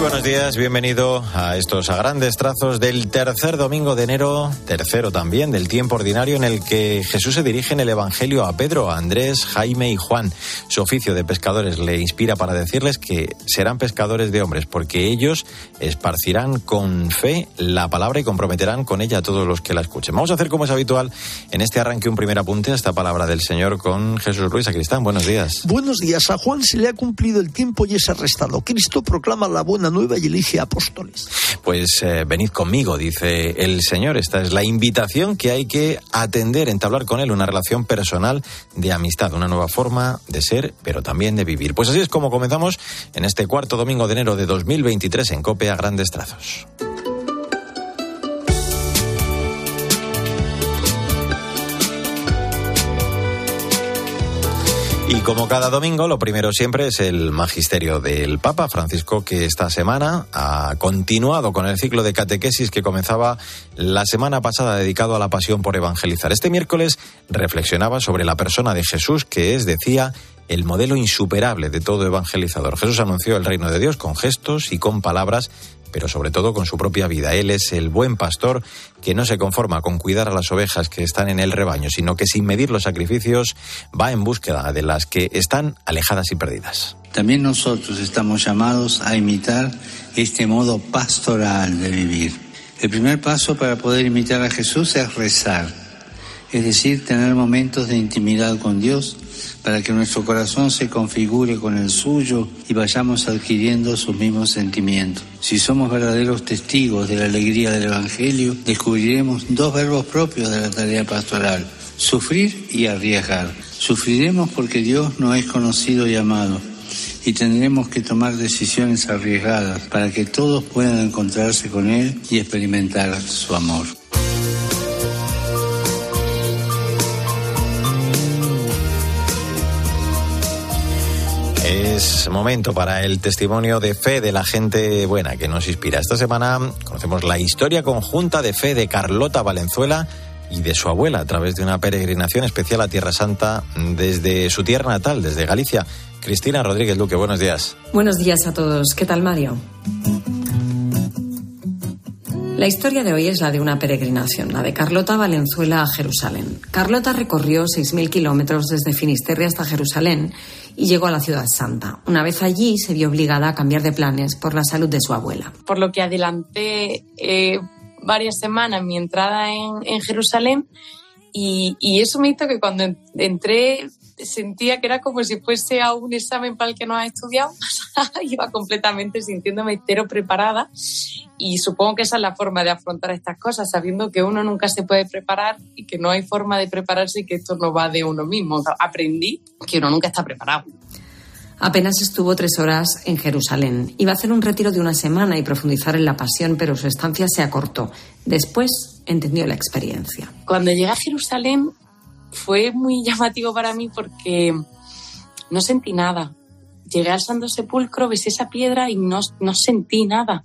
buenos días, bienvenido a estos grandes trazos del tercer domingo de enero, tercero también del tiempo ordinario en el que Jesús se dirige en el Evangelio a Pedro, a Andrés, Jaime y Juan. Su oficio de pescadores le inspira para decirles que serán pescadores de hombres, porque ellos esparcirán con fe la palabra y comprometerán con ella a todos los que la escuchen. Vamos a hacer como es habitual en este arranque un primer apunte a esta palabra del Señor con Jesús Ruiz Cristán. Buenos días. Buenos días. A Juan se le ha cumplido el tiempo y es arrestado. Cristo proclama la buena nueva elige apóstoles. Pues eh, venid conmigo, dice el Señor. Esta es la invitación que hay que atender, entablar con Él una relación personal de amistad, una nueva forma de ser, pero también de vivir. Pues así es como comenzamos en este cuarto domingo de enero de 2023 en COPE a grandes trazos. Y como cada domingo, lo primero siempre es el magisterio del Papa Francisco, que esta semana ha continuado con el ciclo de catequesis que comenzaba la semana pasada dedicado a la pasión por evangelizar. Este miércoles reflexionaba sobre la persona de Jesús, que es, decía, el modelo insuperable de todo evangelizador. Jesús anunció el reino de Dios con gestos y con palabras pero sobre todo con su propia vida. Él es el buen pastor que no se conforma con cuidar a las ovejas que están en el rebaño, sino que sin medir los sacrificios va en búsqueda de las que están alejadas y perdidas. También nosotros estamos llamados a imitar este modo pastoral de vivir. El primer paso para poder imitar a Jesús es rezar, es decir, tener momentos de intimidad con Dios para que nuestro corazón se configure con el suyo y vayamos adquiriendo sus mismos sentimientos. Si somos verdaderos testigos de la alegría del Evangelio, descubriremos dos verbos propios de la tarea pastoral, sufrir y arriesgar. Sufriremos porque Dios no es conocido y amado y tendremos que tomar decisiones arriesgadas para que todos puedan encontrarse con Él y experimentar su amor. Es momento para el testimonio de fe de la gente buena que nos inspira. Esta semana conocemos la historia conjunta de fe de Carlota Valenzuela y de su abuela a través de una peregrinación especial a Tierra Santa desde su tierra natal, desde Galicia. Cristina Rodríguez Luque, buenos días. Buenos días a todos. ¿Qué tal, Mario? La historia de hoy es la de una peregrinación, la de Carlota Valenzuela a Jerusalén. Carlota recorrió 6.000 kilómetros desde Finisterre hasta Jerusalén y llegó a la ciudad santa. Una vez allí se vio obligada a cambiar de planes por la salud de su abuela. Por lo que adelanté eh, varias semanas mi entrada en, Jerusalén y, y, eso me hizo que cuando entré sentía que era como si fuese a un examen para el que no has estudiado, iba completamente sintiéndome cero preparada y supongo que esa es la forma de afrontar estas cosas, sabiendo que uno nunca se puede preparar y que no hay forma de prepararse y que esto no va de uno mismo. aprendí que uno nunca está preparado. Apenas estuvo tres horas en Jerusalén. Iba a hacer un retiro de una semana y profundizar en la pasión, pero su estancia se acortó. Después entendió la experiencia. Cuando llegué a Jerusalén fue muy llamativo para mí porque no sentí nada. Llegué al Santo Sepulcro, besé esa piedra y no, no sentí nada.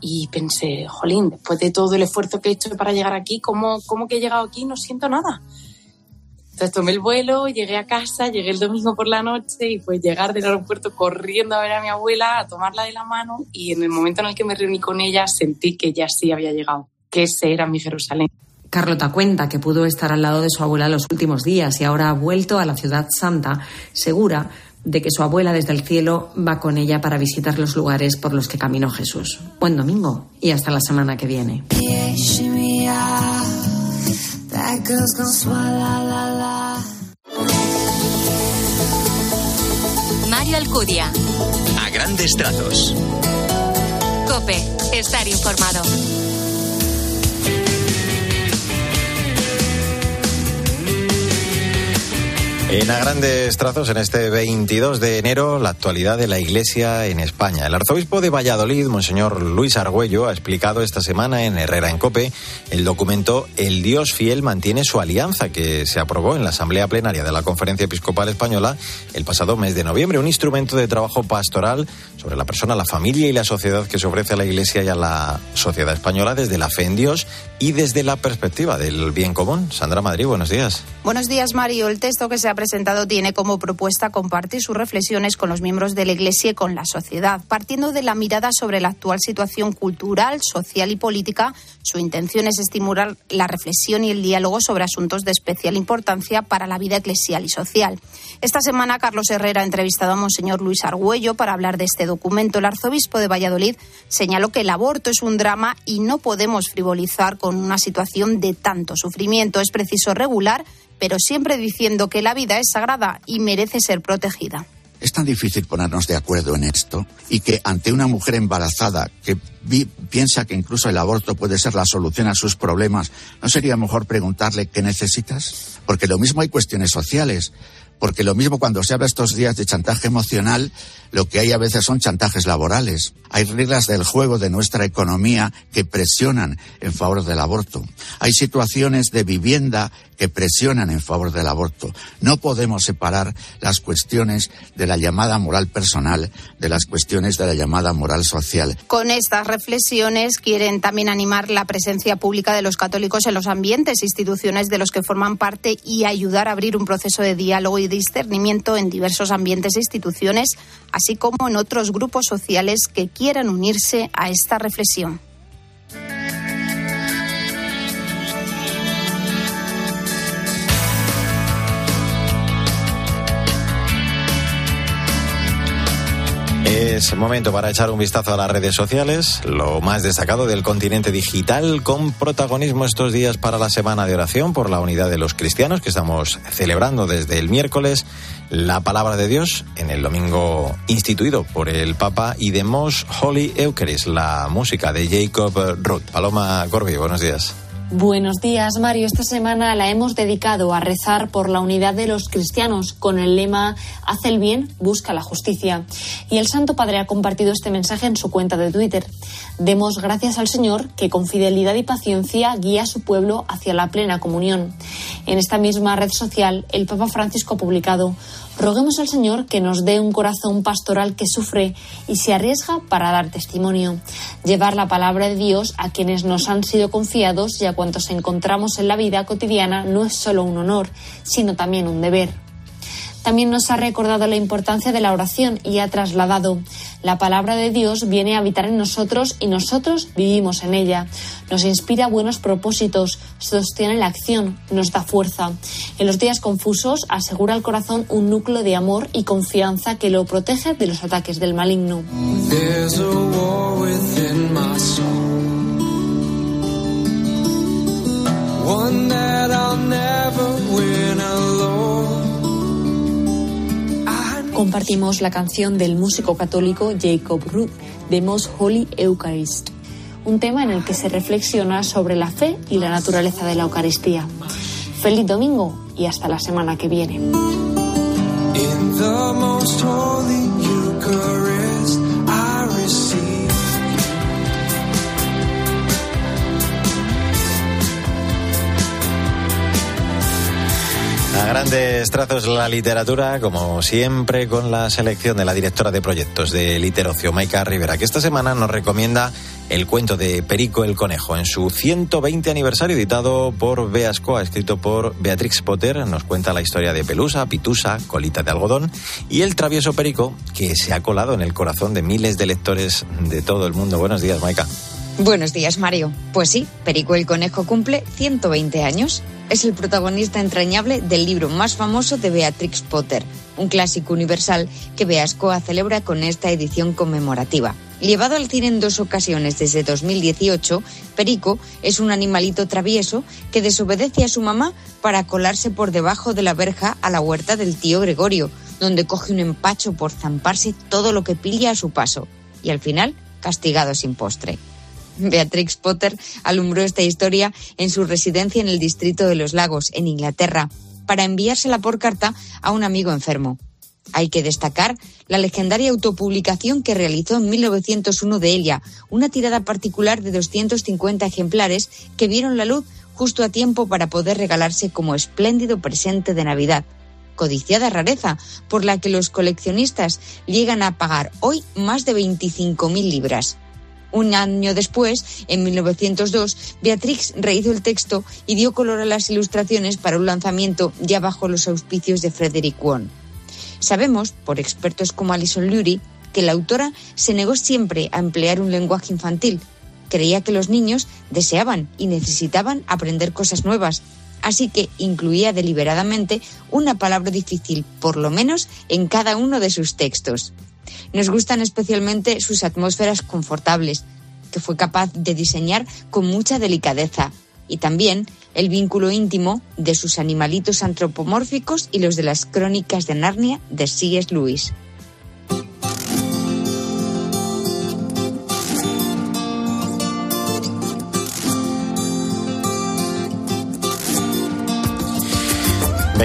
Y pensé, jolín, después de todo el esfuerzo que he hecho para llegar aquí, ¿cómo, cómo que he llegado aquí no siento nada? Entonces tomé el vuelo, llegué a casa, llegué el domingo por la noche y pues llegar del aeropuerto corriendo a ver a mi abuela, a tomarla de la mano y en el momento en el que me reuní con ella sentí que ya sí había llegado, que ese era mi Jerusalén. Carlota cuenta que pudo estar al lado de su abuela los últimos días y ahora ha vuelto a la ciudad santa, segura de que su abuela desde el cielo va con ella para visitar los lugares por los que caminó Jesús. Buen domingo y hasta la semana que viene. Mario Alcudia. A grandes trazos. Cope, estar informado. En a grandes trazos, en este 22 de enero, la actualidad de la Iglesia en España. El arzobispo de Valladolid, Monseñor Luis Argüello, ha explicado esta semana en Herrera en Cope el documento El Dios Fiel mantiene su alianza, que se aprobó en la Asamblea Plenaria de la Conferencia Episcopal Española el pasado mes de noviembre. Un instrumento de trabajo pastoral sobre la persona, la familia y la sociedad que se ofrece a la Iglesia y a la sociedad española desde la fe en Dios y desde la perspectiva del bien común. Sandra Madrid, buenos días. Buenos días, Mario. El texto que se presentado tiene como propuesta compartir sus reflexiones con los miembros de la Iglesia y con la sociedad. Partiendo de la mirada sobre la actual situación cultural, social y política, su intención es estimular la reflexión y el diálogo sobre asuntos de especial importancia para la vida eclesial y social. Esta semana, Carlos Herrera ha entrevistado a Monseñor Luis Argüello para hablar de este documento. El arzobispo de Valladolid señaló que el aborto es un drama y no podemos frivolizar con una situación de tanto sufrimiento. Es preciso regular, pero siempre diciendo que la vida es sagrada y merece ser protegida. Es tan difícil ponernos de acuerdo en esto y que ante una mujer embarazada que piensa que incluso el aborto puede ser la solución a sus problemas, ¿no sería mejor preguntarle qué necesitas? Porque lo mismo hay cuestiones sociales porque lo mismo cuando se habla estos días de chantaje emocional, lo que hay a veces son chantajes laborales. Hay reglas del juego de nuestra economía que presionan en favor del aborto. Hay situaciones de vivienda que presionan en favor del aborto. No podemos separar las cuestiones de la llamada moral personal de las cuestiones de la llamada moral social. Con estas reflexiones quieren también animar la presencia pública de los católicos en los ambientes, instituciones de los que forman parte y ayudar a abrir un proceso de diálogo y discernimiento en diversos ambientes e instituciones, así como en otros grupos sociales que quieran unirse a esta reflexión. Es momento para echar un vistazo a las redes sociales, lo más destacado del continente digital, con protagonismo estos días para la Semana de Oración por la Unidad de los Cristianos, que estamos celebrando desde el miércoles, la palabra de Dios en el domingo instituido por el Papa y de Most Holy Eucharist, la música de Jacob Ruth. Paloma Corbi, buenos días. Buenos días, Mario. Esta semana la hemos dedicado a rezar por la unidad de los cristianos con el lema Haz el bien, busca la justicia. Y el Santo Padre ha compartido este mensaje en su cuenta de Twitter. Demos gracias al Señor que con fidelidad y paciencia guía a su pueblo hacia la plena comunión. En esta misma red social, el Papa Francisco ha publicado Roguemos al Señor que nos dé un corazón pastoral que sufre y se arriesga para dar testimonio, llevar la palabra de Dios a quienes nos han sido confiados y a cuantos encontramos en la vida cotidiana no es solo un honor, sino también un deber también nos ha recordado la importancia de la oración y ha trasladado la palabra de Dios viene a habitar en nosotros y nosotros vivimos en ella. Nos inspira buenos propósitos, sostiene la acción, nos da fuerza. En los días confusos asegura al corazón un núcleo de amor y confianza que lo protege de los ataques del maligno. Compartimos la canción del músico católico Jacob Ruth, The Most Holy Eucharist, un tema en el que se reflexiona sobre la fe y la naturaleza de la Eucaristía. Feliz domingo y hasta la semana que viene. Grandes trazos la literatura, como siempre, con la selección de la directora de proyectos de Literocio, Maika Rivera, que esta semana nos recomienda el cuento de Perico el Conejo en su 120 aniversario, editado por Beascoa, escrito por Beatrix Potter. Nos cuenta la historia de Pelusa, Pitusa, Colita de Algodón y el travieso Perico, que se ha colado en el corazón de miles de lectores de todo el mundo. Buenos días, Maika. Buenos días, Mario. Pues sí, Perico el Conejo cumple 120 años. Es el protagonista entrañable del libro más famoso de Beatrix Potter, un clásico universal que Beascoa celebra con esta edición conmemorativa. Llevado al cine en dos ocasiones desde 2018, Perico es un animalito travieso que desobedece a su mamá para colarse por debajo de la verja a la huerta del tío Gregorio, donde coge un empacho por zamparse todo lo que pilla a su paso y al final castigado sin postre. Beatrix Potter alumbró esta historia en su residencia en el distrito de los Lagos, en Inglaterra, para enviársela por carta a un amigo enfermo. Hay que destacar la legendaria autopublicación que realizó en 1901 de Elia, una tirada particular de 250 ejemplares que vieron la luz justo a tiempo para poder regalarse como espléndido presente de Navidad. Codiciada rareza, por la que los coleccionistas llegan a pagar hoy más de 25.000 libras. Un año después, en 1902, Beatrix rehizo el texto y dio color a las ilustraciones para un lanzamiento ya bajo los auspicios de Frederick Wong. Sabemos, por expertos como Alison Lurie, que la autora se negó siempre a emplear un lenguaje infantil. Creía que los niños deseaban y necesitaban aprender cosas nuevas, así que incluía deliberadamente una palabra difícil, por lo menos, en cada uno de sus textos. Nos gustan especialmente sus atmósferas confortables, que fue capaz de diseñar con mucha delicadeza, y también el vínculo íntimo de sus animalitos antropomórficos y los de las crónicas de Narnia de C.S. Lewis.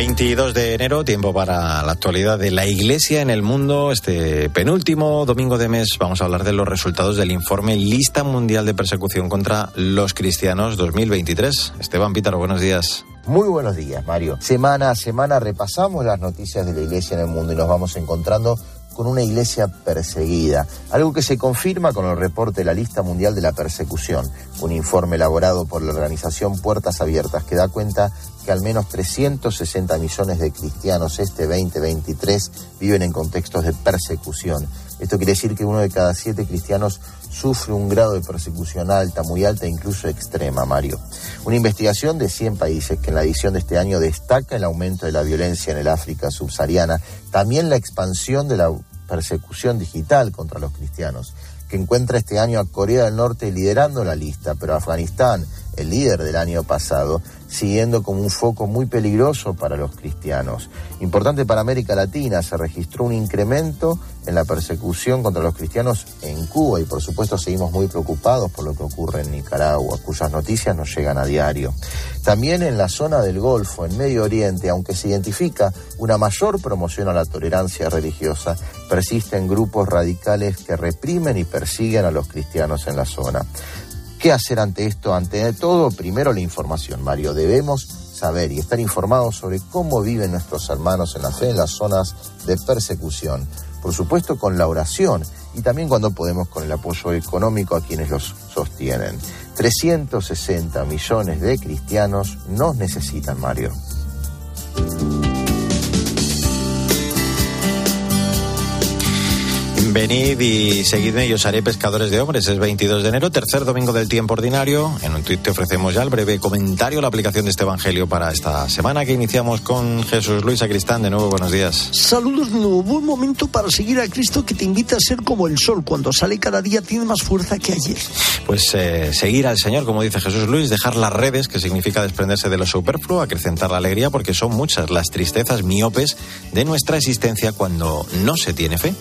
22 de enero, tiempo para la actualidad de la Iglesia en el mundo. Este penúltimo domingo de mes vamos a hablar de los resultados del informe Lista Mundial de Persecución contra los Cristianos 2023. Esteban Pítaro, buenos días. Muy buenos días, Mario. Semana a semana repasamos las noticias de la Iglesia en el mundo y nos vamos encontrando con una iglesia perseguida, algo que se confirma con el reporte de la Lista Mundial de la Persecución, un informe elaborado por la organización Puertas Abiertas que da cuenta que al menos 360 millones de cristianos este 2023 viven en contextos de persecución. Esto quiere decir que uno de cada siete cristianos sufre un grado de persecución alta, muy alta e incluso extrema, Mario. Una investigación de 100 países que en la edición de este año destaca el aumento de la violencia en el África subsahariana, también la expansión de la persecución digital contra los cristianos, que encuentra este año a Corea del Norte liderando la lista, pero Afganistán, el líder del año pasado, siguiendo como un foco muy peligroso para los cristianos. Importante para América Latina, se registró un incremento en la persecución contra los cristianos en Cuba y por supuesto seguimos muy preocupados por lo que ocurre en Nicaragua, cuyas noticias nos llegan a diario. También en la zona del Golfo, en Medio Oriente, aunque se identifica una mayor promoción a la tolerancia religiosa, persisten grupos radicales que reprimen y persiguen a los cristianos en la zona. ¿Qué hacer ante esto? Ante todo, primero la información, Mario. Debemos saber y estar informados sobre cómo viven nuestros hermanos en la fe en las zonas de persecución. Por supuesto, con la oración y también cuando podemos con el apoyo económico a quienes los sostienen. 360 millones de cristianos nos necesitan, Mario. Venid y seguidme y os haré pescadores de hombres. Es 22 de enero, tercer domingo del tiempo ordinario. En un tuit te ofrecemos ya el breve comentario, la aplicación de este evangelio para esta semana que iniciamos con Jesús Luis Acristán. De nuevo, buenos días. Saludos de nuevo. Buen momento para seguir a Cristo que te invita a ser como el sol. Cuando sale cada día tiene más fuerza que ayer. Pues eh, seguir al Señor, como dice Jesús Luis, dejar las redes, que significa desprenderse de lo superfluo, acrecentar la alegría, porque son muchas las tristezas miopes de nuestra existencia cuando no se tiene fe.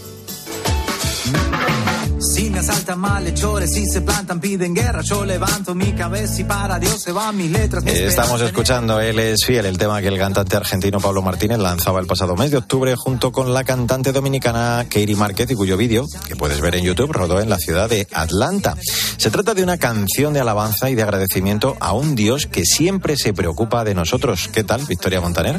Si me asaltan malhechores, si se plantan, piden guerra, yo levanto mi cabeza y para Dios se van mis letras. mis Estamos escuchando Él es fiel, el tema que el cantante argentino Pablo Martínez lanzaba el pasado mes de octubre junto con la cantante dominicana Katie Márquez y cuyo vídeo, que puedes ver en YouTube, rodó en la ciudad de Atlanta. Se trata de una canción de alabanza y de agradecimiento a un Dios que siempre se preocupa de nosotros. ¿Qué tal, Victoria Montaner?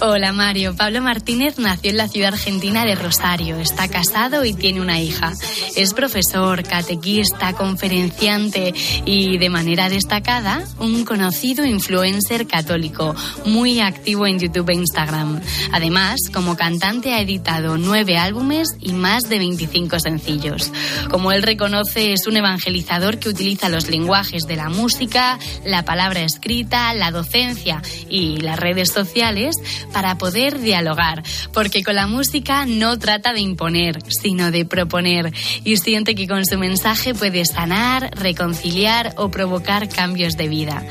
Hola Mario, Pablo Martínez nació en la ciudad argentina de Rosario, está casado y tiene una hija. Es profesor, catequista, conferenciante y de manera destacada un conocido influencer católico, muy activo en YouTube e Instagram. Además, como cantante ha editado nueve álbumes y más de 25 sencillos. Como él reconoce, es un evangelizador que utiliza los lenguajes de la música, la palabra escrita, la docencia y las redes sociales para poder dialogar, porque con la música no trata de imponer, sino de proponer, y siente que con su mensaje puede sanar, reconciliar o provocar cambios de vida,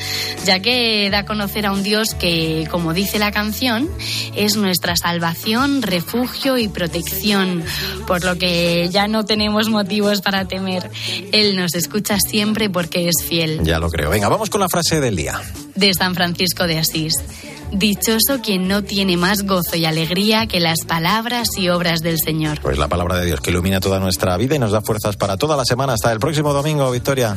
ya que da a conocer a un Dios que, como dice la canción, es nuestra salvación, refugio y protección, por lo que ya no tenemos motivos para temer. Él nos escucha siempre porque es fiel. Ya lo creo. Venga, vamos con la frase del día. De San Francisco de Asís. Dichoso quien no tiene más gozo y alegría que las palabras y obras del Señor. Pues la palabra de Dios que ilumina toda nuestra vida y nos da fuerzas para toda la semana. Hasta el próximo domingo, Victoria.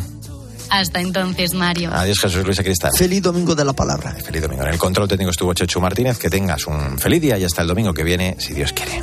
Hasta entonces, Mario. Adiós, Jesús Luis Cristal. Feliz domingo de la palabra. Feliz domingo. En el control técnico estuvo Chechu Martínez. Que tengas un feliz día y hasta el domingo que viene, si Dios quiere.